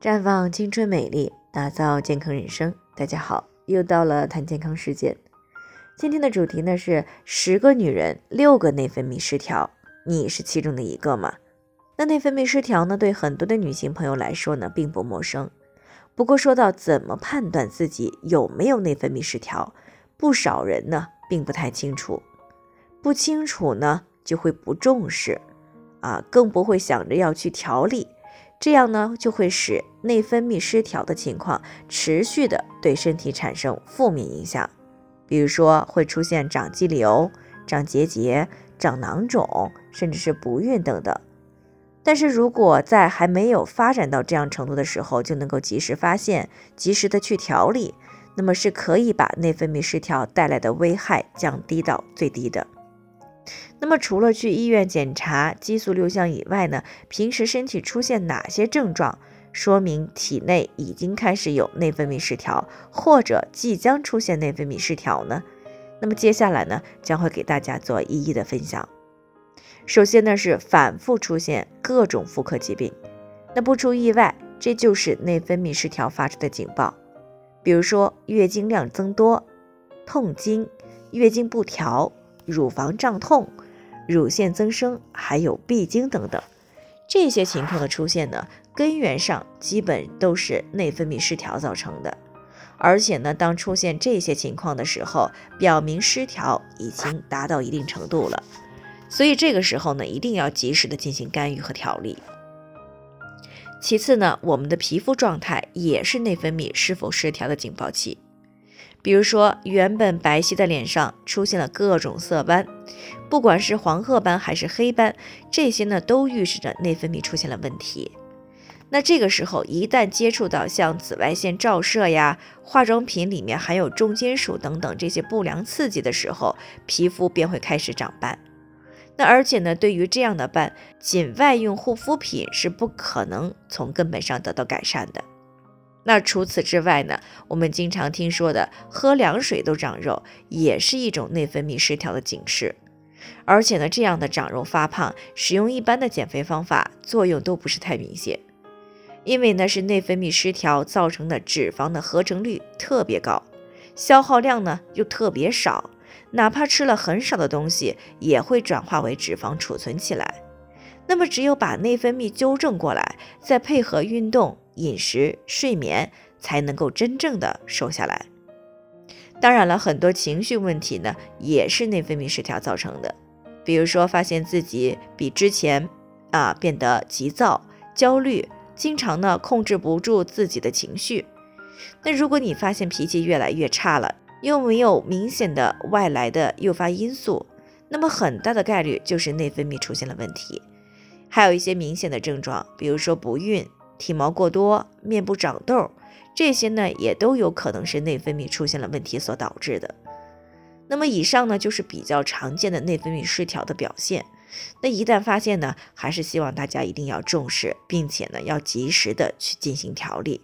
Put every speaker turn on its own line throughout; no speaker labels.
绽放青春美丽，打造健康人生。大家好，又到了谈健康时间。今天的主题呢是十个女人六个内分泌失调，你是其中的一个吗？那内分泌失调呢，对很多的女性朋友来说呢并不陌生。不过说到怎么判断自己有没有内分泌失调，不少人呢并不太清楚。不清楚呢就会不重视，啊，更不会想着要去调理。这样呢，就会使内分泌失调的情况持续的对身体产生负面影响，比如说会出现长肌瘤、长结节、长囊肿，甚至是不孕等等。但是如果在还没有发展到这样程度的时候，就能够及时发现、及时的去调理，那么是可以把内分泌失调带来的危害降低到最低的。那么除了去医院检查激素六项以外呢，平时身体出现哪些症状，说明体内已经开始有内分泌失调，或者即将出现内分泌失调呢？那么接下来呢，将会给大家做一一的分享。首先呢是反复出现各种妇科疾病，那不出意外，这就是内分泌失调发出的警报。比如说月经量增多、痛经、月经不调、乳房胀痛。乳腺增生，还有闭经等等，这些情况的出现呢，根源上基本都是内分泌失调造成的。而且呢，当出现这些情况的时候，表明失调已经达到一定程度了。所以这个时候呢，一定要及时的进行干预和调理。其次呢，我们的皮肤状态也是内分泌是否失调的警报器。比如说，原本白皙的脸上出现了各种色斑，不管是黄褐斑还是黑斑，这些呢都预示着内分泌出现了问题。那这个时候，一旦接触到像紫外线照射呀、化妆品里面含有重金属等等这些不良刺激的时候，皮肤便会开始长斑。那而且呢，对于这样的斑，仅外用护肤品是不可能从根本上得到改善的。那除此之外呢？我们经常听说的喝凉水都长肉，也是一种内分泌失调的警示。而且呢，这样的长肉发胖，使用一般的减肥方法，作用都不是太明显。因为呢，是内分泌失调造成的脂肪的合成率特别高，消耗量呢又特别少，哪怕吃了很少的东西，也会转化为脂肪储存起来。那么，只有把内分泌纠正过来，再配合运动。饮食、睡眠才能够真正的瘦下来。当然了，很多情绪问题呢，也是内分泌失调造成的。比如说，发现自己比之前啊变得急躁、焦虑，经常呢控制不住自己的情绪。那如果你发现脾气越来越差了，又没有明显的外来的诱发因素，那么很大的概率就是内分泌出现了问题。还有一些明显的症状，比如说不孕。体毛过多、面部长痘，这些呢也都有可能是内分泌出现了问题所导致的。那么以上呢就是比较常见的内分泌失调的表现。那一旦发现呢，还是希望大家一定要重视，并且呢要及时的去进行调理。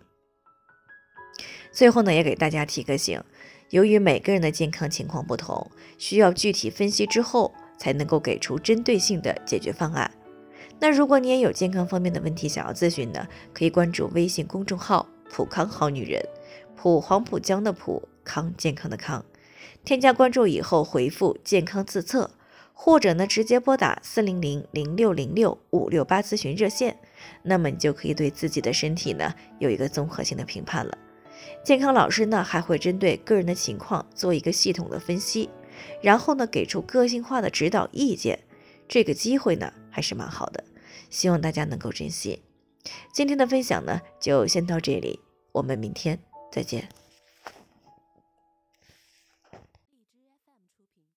最后呢也给大家提个醒，由于每个人的健康情况不同，需要具体分析之后才能够给出针对性的解决方案。那如果你也有健康方面的问题想要咨询呢，可以关注微信公众号“普康好女人”，普黄浦江的普康健康的康，添加关注以后回复“健康自测”，或者呢直接拨打四零零零六零六五六八咨询热线，那么你就可以对自己的身体呢有一个综合性的评判了。健康老师呢还会针对个人的情况做一个系统的分析，然后呢给出个性化的指导意见。这个机会呢？还是蛮好的，希望大家能够珍惜。今天的分享呢，就先到这里，我们明天再见。